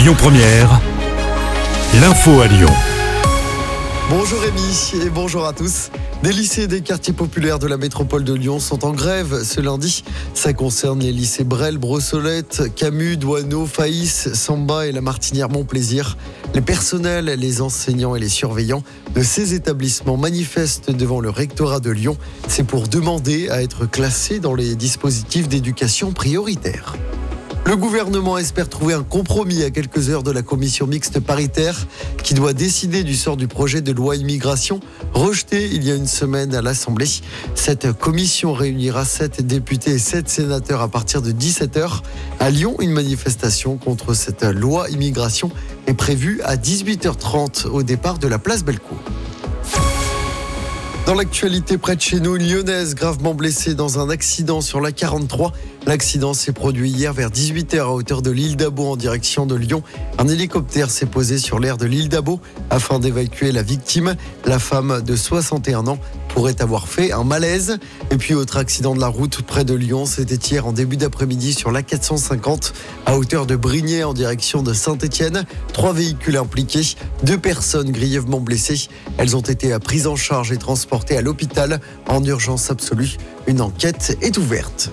Lyon Première, l'info à Lyon. Bonjour Rémi et bonjour à tous. Des lycées des quartiers populaires de la métropole de Lyon sont en grève ce lundi. Ça concerne les lycées Brel, Brossolette, Camus, Douaneau, Faïs, Samba et la Martinière Montplaisir. Les personnels, les enseignants et les surveillants de ces établissements manifestent devant le rectorat de Lyon. C'est pour demander à être classés dans les dispositifs d'éducation prioritaire. Le gouvernement espère trouver un compromis à quelques heures de la commission mixte paritaire qui doit décider du sort du projet de loi immigration rejeté il y a une semaine à l'Assemblée. Cette commission réunira sept députés et sept sénateurs à partir de 17h. À Lyon, une manifestation contre cette loi immigration est prévue à 18h30 au départ de la place Bellecour. Dans l'actualité près de chez nous, lyonnaise gravement blessée dans un accident sur la 43. L'accident s'est produit hier vers 18h à hauteur de l'île d'Abo en direction de Lyon. Un hélicoptère s'est posé sur l'air de l'île d'Abo afin d'évacuer la victime. La femme de 61 ans pourrait avoir fait un malaise. Et puis autre accident de la route près de Lyon, c'était hier en début d'après-midi sur la 450 à hauteur de Brignais en direction de Saint-Étienne. Trois véhicules impliqués, deux personnes grièvement blessées. Elles ont été prises en charge et transportées à l'hôpital en urgence absolue. Une enquête est ouverte.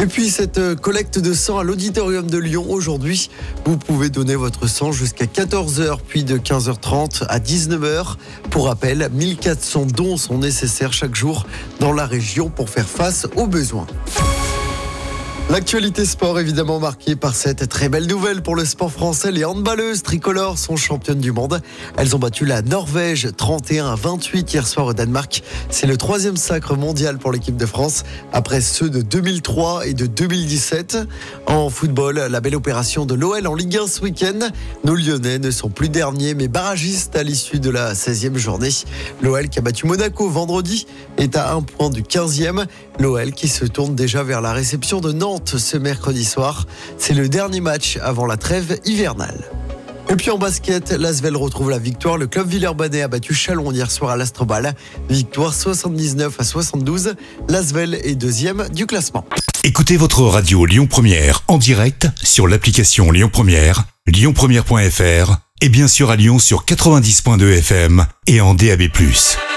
Et puis cette euh, collecte de sang à l'auditorium de Lyon aujourd'hui, vous pouvez donner votre sang jusqu'à 14h puis de 15h30 à 19h. Pour rappel, 1400 dons sont nécessaires chaque jour dans la région pour faire face aux besoins. L'actualité sport évidemment marquée par cette très belle nouvelle pour le sport français. Les handballeuses tricolores sont championnes du monde. Elles ont battu la Norvège 31 à 28 hier soir au Danemark. C'est le troisième sacre mondial pour l'équipe de France après ceux de 2003 et de 2017. En football, la belle opération de l'OL en Ligue 1 ce week-end. Nos Lyonnais ne sont plus derniers mais barragistes à l'issue de la 16e journée. L'OL qui a battu Monaco vendredi est à un point du 15e. L'OL qui se tourne déjà vers la réception de Nantes ce mercredi soir. C'est le dernier match avant la trêve hivernale. Et puis en basket, l'Asvel retrouve la victoire. Le club Villeurbanais a battu Chalon hier soir à l'Astrobal. Victoire 79 à 72. L'Asvel est deuxième du classement. Écoutez votre radio Lyon Première en direct sur l'application Lyon Première, lyonpremière.fr et bien sûr à Lyon sur 90.2 FM et en DAB+.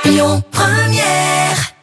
Lyon Première